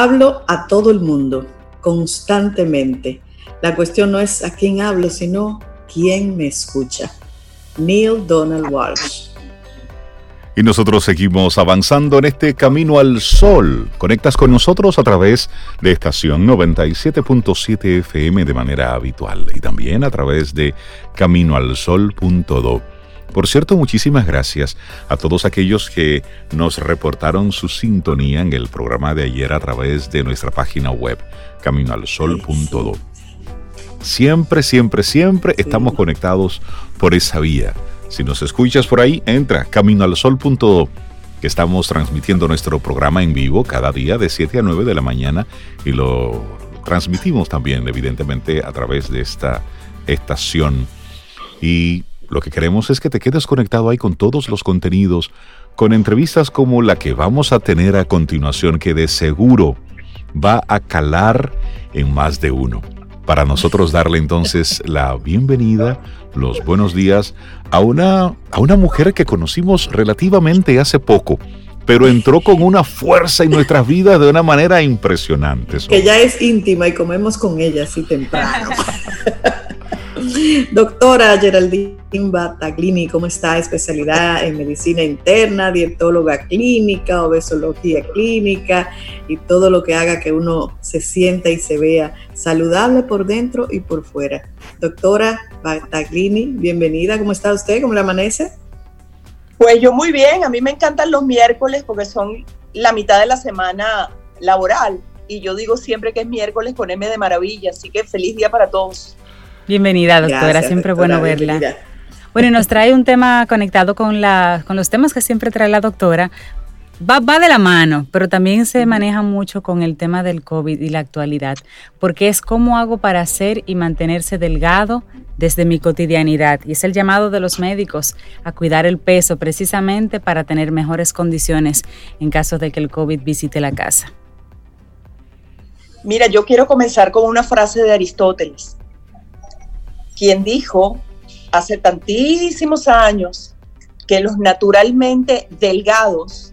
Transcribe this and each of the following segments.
Hablo a todo el mundo, constantemente. La cuestión no es a quién hablo, sino quién me escucha. Neil Donald Walsh. Y nosotros seguimos avanzando en este camino al sol. Conectas con nosotros a través de estación 97.7 FM de manera habitual y también a través de caminoalsol.do. Por cierto, muchísimas gracias a todos aquellos que nos reportaron su sintonía en el programa de ayer a través de nuestra página web, caminoalsol.do. Siempre, siempre, siempre estamos conectados por esa vía. Si nos escuchas por ahí, entra caminoalsol.do, que estamos transmitiendo nuestro programa en vivo cada día de 7 a 9 de la mañana y lo transmitimos también, evidentemente, a través de esta estación. Y lo que queremos es que te quedes conectado ahí con todos los contenidos, con entrevistas como la que vamos a tener a continuación, que de seguro va a calar en más de uno para nosotros darle entonces la bienvenida, los buenos días a una, a una mujer que conocimos relativamente hace poco, pero entró con una fuerza en nuestras vidas de una manera impresionante. Que ya es íntima y comemos con ella así temprano. Doctora Geraldine Bataglini, ¿cómo está? Especialidad en medicina interna, dietóloga clínica, obesología clínica y todo lo que haga que uno se sienta y se vea saludable por dentro y por fuera. Doctora Bataglini, bienvenida. ¿Cómo está usted? ¿Cómo le amanece? Pues yo muy bien. A mí me encantan los miércoles porque son la mitad de la semana laboral. Y yo digo siempre que es miércoles con M de maravilla. Así que feliz día para todos. Bienvenida, doctora. siempre bueno verla. Bueno, y nos trae un tema conectado con, la, con los temas que siempre trae la doctora. Va, va de la mano, pero también se maneja mucho con el tema del COVID y la actualidad, porque es cómo hago para hacer y mantenerse delgado desde mi cotidianidad. Y es el llamado de los médicos a cuidar el peso precisamente para tener mejores condiciones en caso de que el COVID visite la casa. Mira, yo quiero comenzar con una frase de Aristóteles quien dijo hace tantísimos años que los naturalmente delgados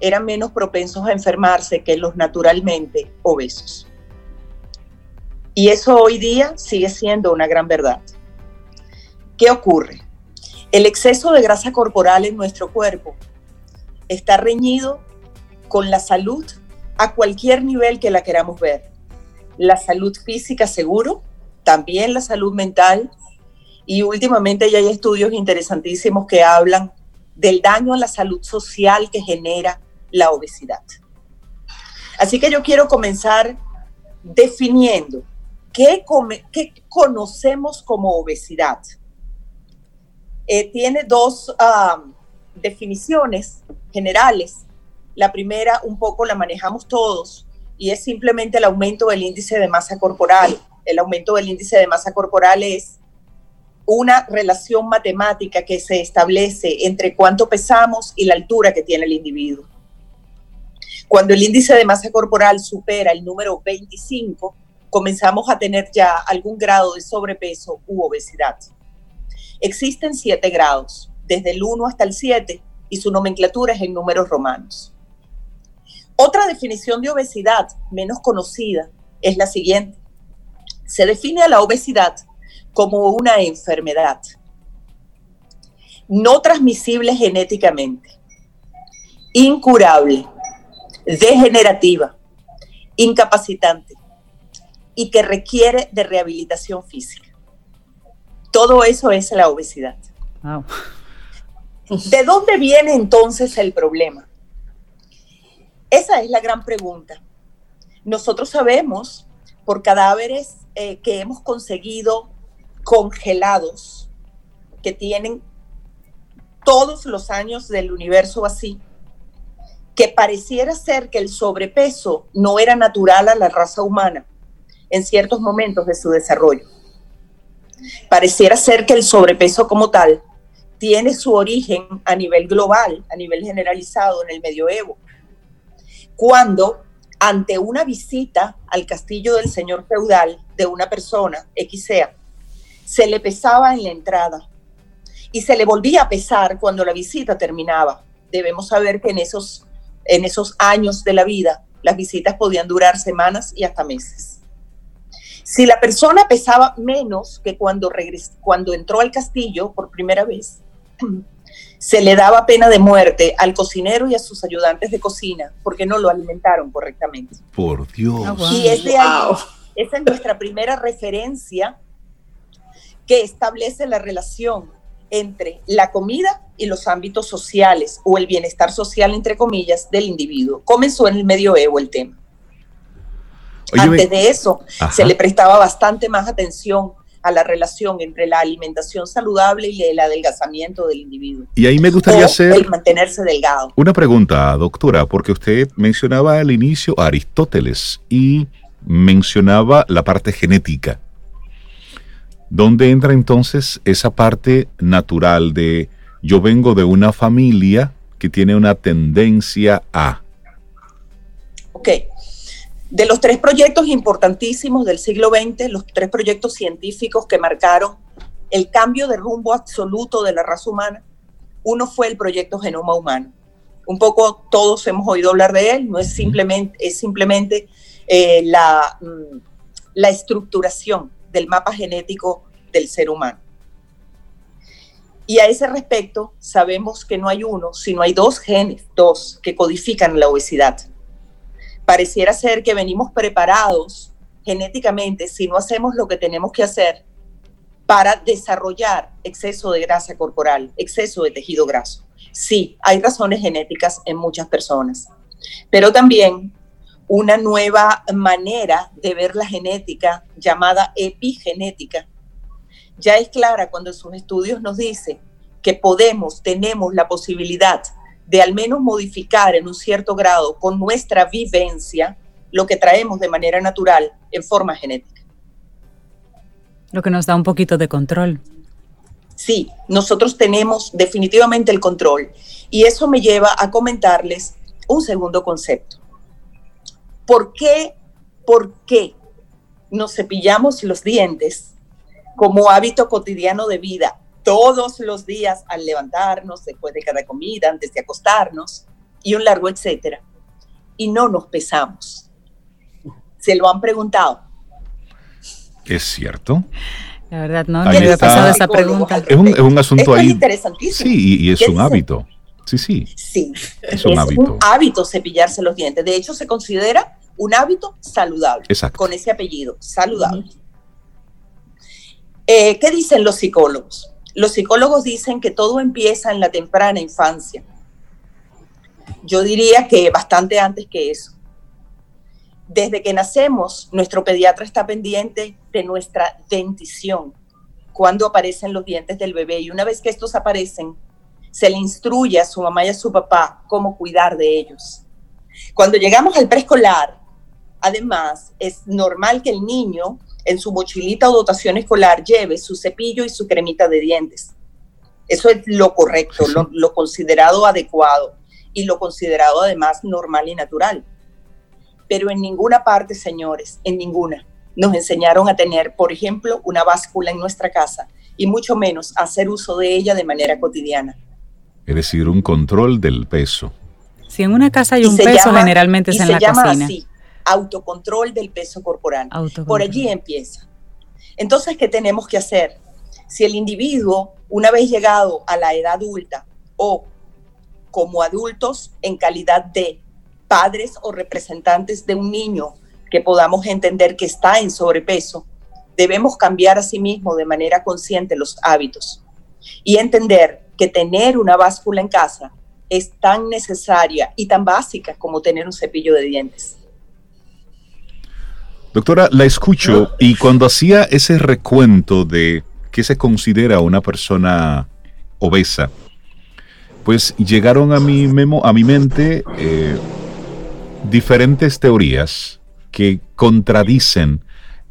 eran menos propensos a enfermarse que los naturalmente obesos. Y eso hoy día sigue siendo una gran verdad. ¿Qué ocurre? El exceso de grasa corporal en nuestro cuerpo está reñido con la salud a cualquier nivel que la queramos ver. La salud física seguro, también la salud mental y últimamente ya hay estudios interesantísimos que hablan del daño a la salud social que genera la obesidad. Así que yo quiero comenzar definiendo qué, conocemos como obesidad. Eh, tiene dos definiciones generales. La primera un poco la manejamos todos y es simplemente el aumento del índice de masa corporal el aumento del índice de masa corporal es una relación matemática que se establece entre cuánto pesamos y la altura que tiene el individuo. Cuando el índice de masa corporal supera el número 25, comenzamos a tener ya algún grado de sobrepeso u obesidad. Existen siete grados, desde el 1 hasta el 7, y su nomenclatura es en números romanos. Otra definición de obesidad menos conocida es la siguiente. Se define a la obesidad como una enfermedad no transmisible genéticamente, incurable, degenerativa, incapacitante y que requiere de rehabilitación física. Todo eso es la obesidad. ¿De dónde viene entonces el problema? Esa es la gran pregunta. Nosotros sabemos por cadáveres eh, que hemos conseguido congelados, que tienen todos los años del universo así, que pareciera ser que el sobrepeso no era natural a la raza humana en ciertos momentos de su desarrollo. Pareciera ser que el sobrepeso como tal tiene su origen a nivel global, a nivel generalizado en el medioevo, cuando ante una visita al castillo del señor feudal de una persona, X se le pesaba en la entrada y se le volvía a pesar cuando la visita terminaba. Debemos saber que en esos, en esos años de la vida Las visitas podían durar semanas y hasta meses. Si la persona pesaba menos que cuando, cuando entró al castillo por primera vez, se le daba pena de muerte al cocinero y a sus ayudantes de cocina porque no lo alimentaron correctamente. Por Dios. Ah, y es de ahí, esa es nuestra primera referencia que establece la relación entre la comida y los ámbitos sociales o el bienestar social, entre comillas, del individuo. Comenzó en el medioevo el tema. Antes de eso, se le prestaba bastante más atención a la relación entre la alimentación saludable y el adelgazamiento del individuo. Y ahí me gustaría hacer el mantenerse delgado. Una pregunta, doctora, porque usted mencionaba al inicio a Aristóteles y mencionaba la parte genética. ¿Dónde entra entonces esa parte natural de yo vengo de una familia que tiene una tendencia a? Ok. De los tres proyectos importantísimos del siglo XX, los tres proyectos científicos que marcaron el cambio de rumbo absoluto de la raza humana, uno fue el proyecto Genoma Humano. Un poco todos hemos oído hablar de él, no es simplemente, es simplemente eh, la, mm, la estructuración del mapa genético del ser humano. Y a ese respecto, sabemos que no hay uno, sino hay dos genes, dos, que codifican la obesidad. Pareciera ser que venimos preparados genéticamente, si no hacemos lo que tenemos que hacer, para desarrollar exceso de grasa corporal, exceso de tejido graso. Sí, hay razones genéticas en muchas personas, pero también una nueva manera de ver la genética llamada epigenética. Ya es clara cuando sus estudios nos dice que podemos, tenemos la posibilidad de al menos modificar en un cierto grado con nuestra vivencia lo que traemos de manera natural en forma genética. Lo que nos da un poquito de control. Sí, nosotros tenemos definitivamente el control y eso me lleva a comentarles un segundo concepto. ¿Por qué, por qué nos cepillamos los dientes como hábito cotidiano de vida todos los días al levantarnos, después de cada comida, antes de acostarnos y un largo etcétera? Y no nos pesamos. ¿Se lo han preguntado? Es cierto. La verdad, no, no había pasado esa pregunta. Es un, es un asunto ahí. interesantísimo. Sí, y, es un hábito. Sí, sí. Sí, es un, hábito. cepillarse los dientes. De hecho, se considera un hábito saludable. Exacto. Con ese apellido, saludable. Eh, ¿Qué dicen los psicólogos? Los psicólogos dicen que todo empieza en la temprana infancia. Yo diría que bastante antes que eso. Desde que nacemos, nuestro pediatra está pendiente de nuestra dentición, cuando aparecen los dientes del bebé. Y una vez que estos aparecen, se le instruye a su mamá y a su papá cómo cuidar de ellos. Cuando llegamos al preescolar, además, es normal que el niño en su mochilita o dotación escolar lleve su cepillo y su cremita de dientes. Eso es lo correcto, lo, considerado adecuado y lo considerado además normal y natural. Pero en ninguna parte, señores, en ninguna, nos enseñaron a tener, por ejemplo, una báscula en nuestra casa y mucho menos hacer uso de ella de manera cotidiana es decir, un control del peso. Si en una casa hay un peso, generalmente es en la llama Así, autocontrol del peso corporal. Por allí empieza. Entonces, ¿qué tenemos que hacer? Si el individuo, una vez llegado a la edad adulta o como adultos en calidad de padres o representantes de un niño que podamos entender que está en sobrepeso, debemos cambiar a sí mismo de manera consciente los hábitos y entender que tener una báscula en casa es tan necesaria y tan básica como tener un cepillo de dientes. Doctora, la escucho y cuando hacía ese recuento de qué se considera una persona obesa, pues llegaron a mi, memo, a mi mente eh, diferentes teorías que contradicen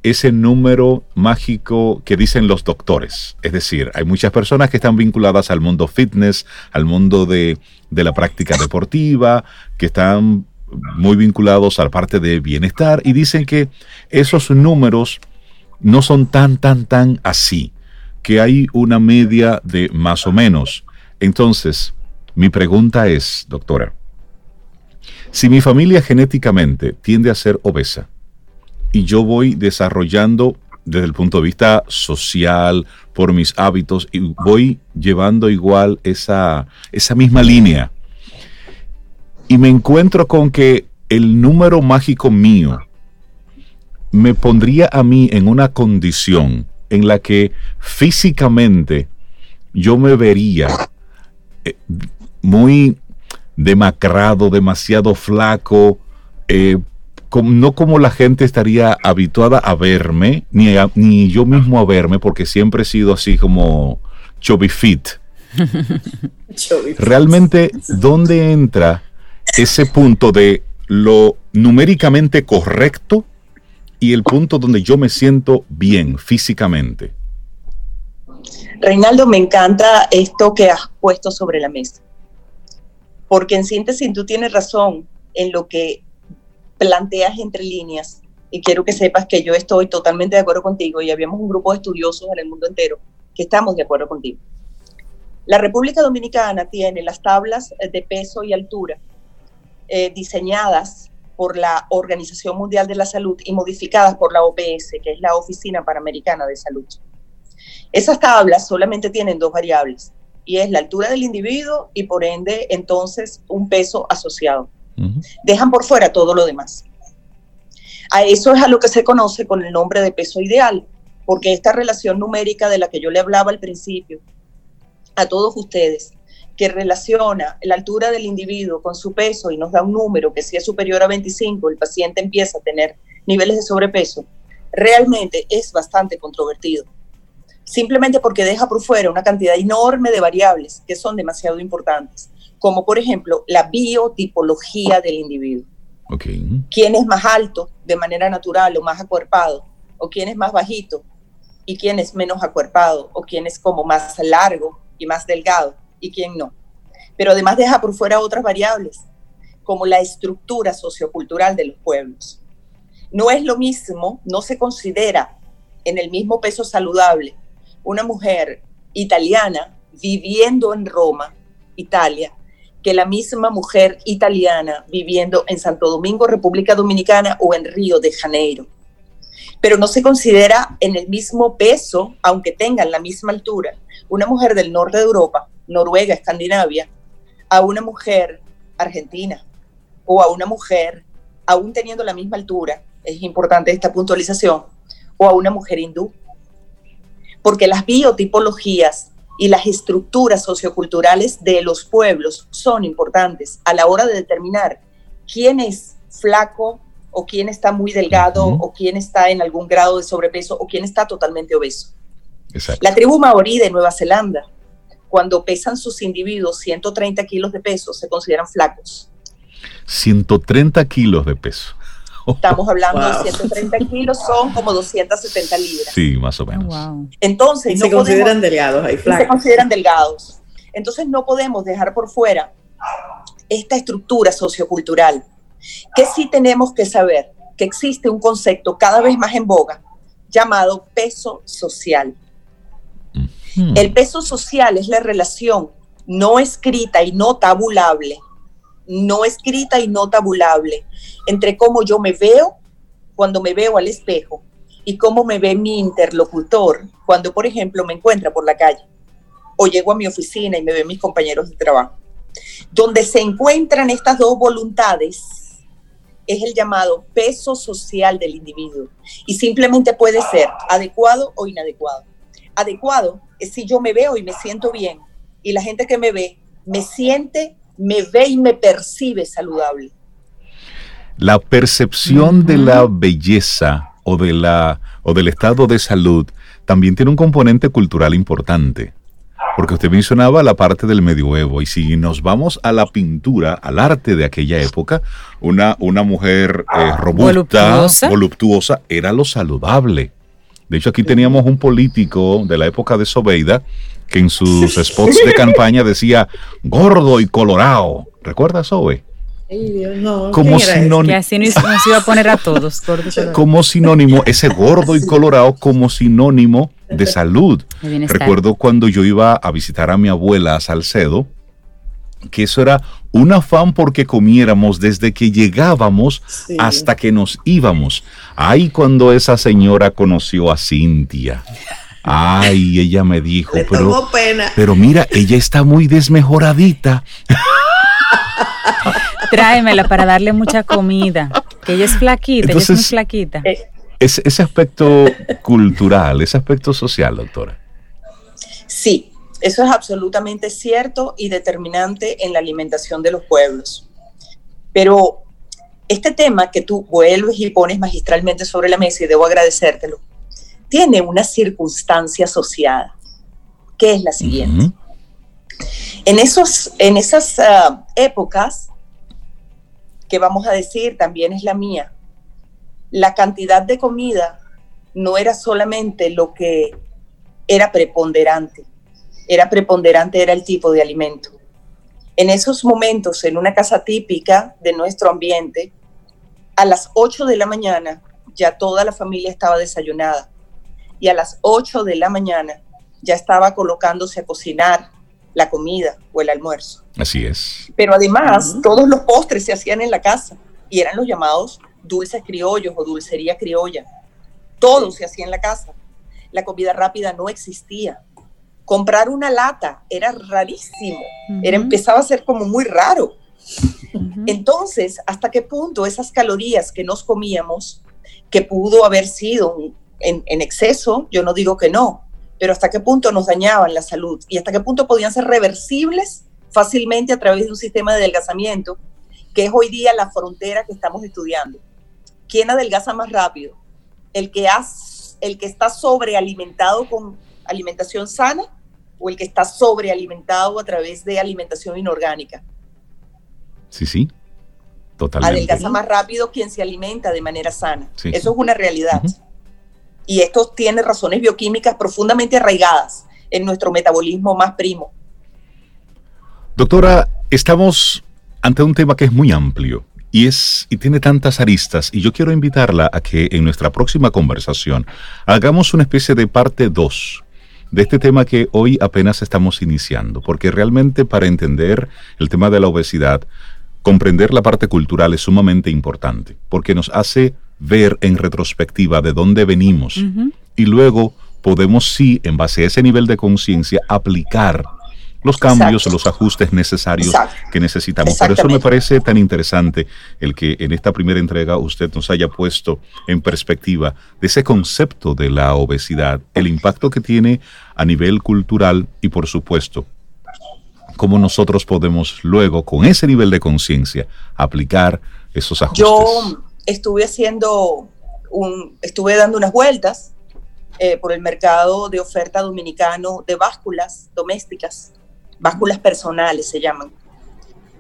ese número mágico que dicen los doctores. Es decir, hay muchas personas que están vinculadas al mundo fitness, al mundo de, la práctica deportiva, que están muy vinculados a la parte de bienestar y dicen que esos números no son tan, tan, tan así, que hay una media de más o menos. Entonces, mi pregunta es, doctora, Si mi familia genéticamente tiende a ser obesa y yo voy desarrollando desde el punto de vista social, por mis hábitos, y voy llevando igual esa, esa misma línea. Y me encuentro con que el número mágico mío me pondría a mí en una condición en la que físicamente yo me vería eh, muy demacrado, demasiado flaco, eh, no como la gente estaría habituada a verme, ni, ni yo mismo a verme, porque siempre he sido así como chubby fit. Realmente, ¿dónde entra ese punto de lo numéricamente correcto y el punto donde yo me siento bien físicamente? Reinaldo, me encanta esto que has puesto sobre la mesa, porque en síntesis tú tienes razón en lo que planteas entre líneas, y quiero que sepas que yo estoy totalmente de acuerdo contigo y habíamos un grupo de estudiosos en el mundo entero que estamos de acuerdo contigo. La República Dominicana tiene las tablas de peso y altura eh, diseñadas por la Organización Mundial de la Salud y modificadas por la OPS, que es la Oficina Panamericana de Salud. Esas tablas solamente tienen dos variables, y es la altura del individuo y por ende entonces un peso asociado. Dejan por fuera todo lo demás. A eso es a lo que se conoce con el nombre de peso ideal, porque esta relación numérica de la que yo le hablaba al principio, a todos ustedes, que relaciona la altura del individuo con su peso y nos da un número que si es superior a 25, el paciente empieza a tener niveles de sobrepeso, realmente es bastante controvertido. Simplemente porque deja por fuera una cantidad enorme de variables que son demasiado importantes como por ejemplo la biotipología del individuo. ¿Quién es más alto de manera natural o más acuerpado? ¿O quién es más bajito? ¿Y quién es menos acuerpado? ¿O quién es como más largo y más delgado? ¿Y quién no? Pero además deja por fuera otras variables, como la estructura sociocultural de los pueblos. No es lo mismo, no se considera en el mismo peso saludable una mujer italiana viviendo en Roma, Italia, que la misma mujer italiana viviendo en Santo Domingo, República Dominicana o en Río de Janeiro. Pero no se considera en el mismo peso, aunque tengan la misma altura, una mujer del norte de Europa, Noruega, Escandinavia, a una mujer argentina o a una mujer, aún teniendo la misma altura, es importante esta puntualización, o a una mujer hindú. Porque las biotipologías y las estructuras socioculturales de los pueblos son importantes a la hora de determinar quién es flaco o quién está muy delgado o quién está en algún grado de sobrepeso o quién está totalmente obeso. La tribu maorí de Nueva Zelanda, cuando pesan sus individuos 130 kilos de peso, se consideran flacos. 130 kilos de peso. Estamos hablando de 130 kilos, son como 270 libras. Sí, más o menos. Entonces, se consideran delgados, ahí Se consideran delgados. Entonces, no podemos dejar por fuera esta estructura sociocultural, que sí tenemos que saber que existe un concepto cada vez más en boga llamado peso social. El peso social es la relación no escrita y no tabulable no escrita y no tabulable entre cómo yo me veo cuando me veo al espejo y cómo me ve mi interlocutor cuando, por ejemplo, me encuentra por la calle o llego a mi oficina y me ven mis compañeros de trabajo. Donde se encuentran estas dos voluntades es el llamado peso social del individuo y simplemente puede ser adecuado o inadecuado. Adecuado si yo me veo y me siento bien y la gente que me ve me siente me ve y me percibe saludable. La percepción de la belleza o, de la, o del estado de salud también tiene un componente cultural importante. Porque usted mencionaba la parte del medioevo y si nos vamos a la pintura, al arte de aquella época, una, una mujer eh, robusta, voluptuosa. era lo saludable. De hecho, aquí teníamos un político de la época de Sobeida que en sus spots de campaña decía gordo y colorado. ¿Recuerdas, Sobe? no, como sinónimo. Que así nos, iba a poner a todos. como sinónimo, ese gordo y colorado como sinónimo de salud. Recuerdo cuando yo iba a visitar a mi abuela a Salcedo, que eso era un afán porque comiéramos desde que llegábamos hasta que nos íbamos. Ay, cuando esa señora conoció a Cintia. Ay, ella me dijo, pero, pero mira, ella está muy desmejoradita. Tráemela para darle mucha comida, que ella es flaquita, ella es muy flaquita. Eh, ese aspecto cultural, ese aspecto social, doctora. Sí, eso es absolutamente cierto y determinante en la alimentación de los pueblos. Pero este tema que tú vuelves y pones magistralmente sobre la mesa, y debo agradecértelo, tiene una circunstancia asociada, que es la siguiente. En, esos, en esas ah, épocas, que vamos a decir también es la mía, la cantidad de comida no era solamente lo que era preponderante, era preponderante, era el tipo de alimento. En esos momentos, en una casa típica de nuestro ambiente, a las 8 de la mañana ya toda la familia estaba desayunada y a las 8 de la mañana ya estaba colocándose a cocinar la comida o el almuerzo. Así es. Pero además, todos los postres se hacían en la casa y eran los llamados dulces criollos o dulcería criolla. Todo se hacía en la casa. La comida rápida no existía comprar una lata era rarísimo, era, empezaba a ser como muy raro. Entonces, ¿hasta qué punto esas calorías que nos comíamos, que pudo haber sido en, en, exceso, yo no digo que no, pero hasta qué punto nos dañaban la salud y hasta qué punto podían ser reversibles fácilmente a través de un sistema de adelgazamiento, que es hoy día la frontera que estamos estudiando. ¿Quién adelgaza más rápido? El que, has, el que está sobrealimentado con alimentación sana o el que está sobrealimentado a través de alimentación inorgánica. Sí, sí, totalmente. Adelgaza más rápido quien se alimenta de manera sana. Eso es una realidad. Y esto tiene razones bioquímicas profundamente arraigadas en nuestro metabolismo más primo. Doctora, estamos ante un tema que es muy amplio y es y tiene tantas aristas y yo quiero invitarla a que en nuestra próxima conversación hagamos una especie de parte 2 de este tema que hoy apenas estamos iniciando, porque realmente para entender el tema de la obesidad, comprender la parte cultural es sumamente importante, porque nos hace ver en retrospectiva de dónde venimos y luego podemos sí, en base a ese nivel de conciencia, aplicar los cambios, los ajustes necesarios que necesitamos. Por eso me parece tan interesante el que en esta primera entrega usted nos haya puesto en perspectiva de ese concepto de la obesidad, el impacto que tiene a nivel cultural y por supuesto cómo nosotros podemos luego con ese nivel de conciencia aplicar esos ajustes. Yo estuve haciendo un, estuve dando unas vueltas eh, por el mercado de oferta dominicano de básculas domésticas básculas personales se llaman.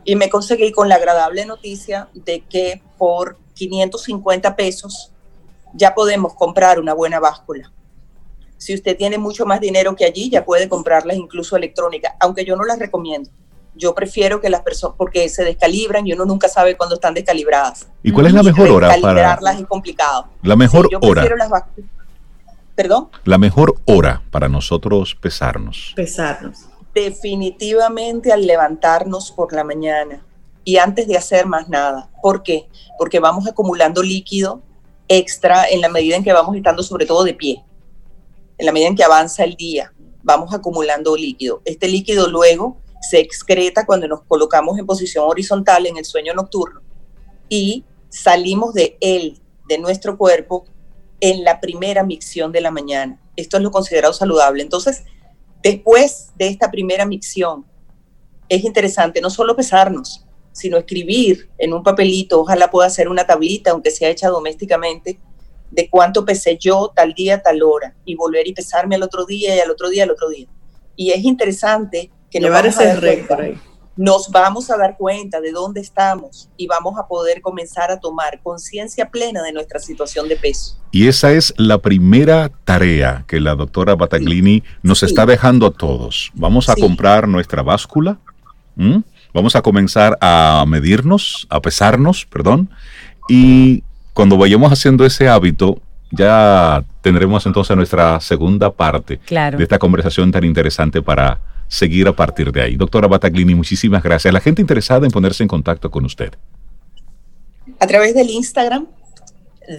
Y me conseguí con la agradable noticia de que por 550 pesos ya podemos comprar una buena báscula. Si usted tiene mucho más dinero que allí, ya puede comprarlas incluso electrónicas, aunque yo no las recomiendo. Yo prefiero que las personas, porque se descalibran y uno nunca sabe cuándo están descalibradas. ¿Y cuál es la mejor hora para calibrarlas es complicado? La mejor hora. Perdón. La mejor hora para nosotros pesarnos. Pesarnos definitivamente al levantarnos por la mañana y antes de hacer más nada. ¿Por qué? Porque vamos acumulando líquido extra en la medida en que vamos estando sobre todo de pie. En la medida en que avanza el día, vamos acumulando líquido. Este líquido luego se excreta cuando nos colocamos en posición horizontal en el sueño nocturno y salimos de él, de nuestro cuerpo, en la primera micción de la mañana. Esto es lo considerado saludable. Entonces, Después de esta primera micción, es interesante no solo pesarnos, sino escribir en un papelito, ojalá pueda hacer una tablita, aunque sea hecha domésticamente, de cuánto pesé yo tal día, tal hora, y volver y pesarme al otro día y al otro día, al otro día. Y es interesante que Llevar ese récord ahí nos vamos a dar cuenta de dónde estamos y vamos a poder comenzar a tomar conciencia plena de nuestra situación de peso. Y esa es la primera tarea que la doctora Bataglini nos está dejando a todos. Vamos a comprar nuestra báscula, vamos a comenzar a medirnos, a pesarnos, perdón, y cuando vayamos haciendo ese hábito, ya tendremos entonces nuestra segunda parte de esta conversación tan interesante para seguir a partir de ahí. Doctora Bataglini, muchísimas gracias. La gente interesada en ponerse en contacto con usted. A través del Instagram,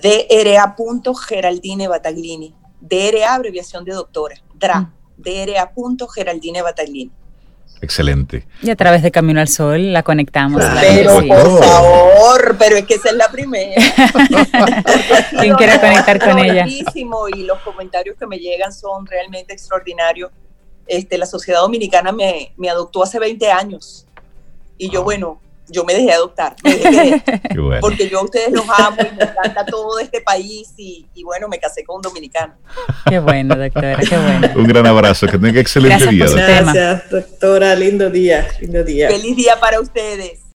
dra.geraldine Bataglini. DRA, abreviación de doctora. DRA. Mm. DRA.geraldine Bataglini. Excelente. Y a través de Camino al Sol la conectamos. Pero por favor, pero es que esa es la primera. Quien quiera conectar con ella. Y los comentarios que me llegan son realmente extraordinarios. Este, la sociedad dominicana me, me adoptó hace 20 años. Y yo, bueno, yo me dejé adoptar, porque yo a ustedes los amo y me encanta todo este país y, bueno, me casé con un dominicano. Qué bueno, doctora, qué bueno. Un gran abrazo, que tenga excelente día. Gracias, doctora, lindo día, lindo día. Feliz día para ustedes.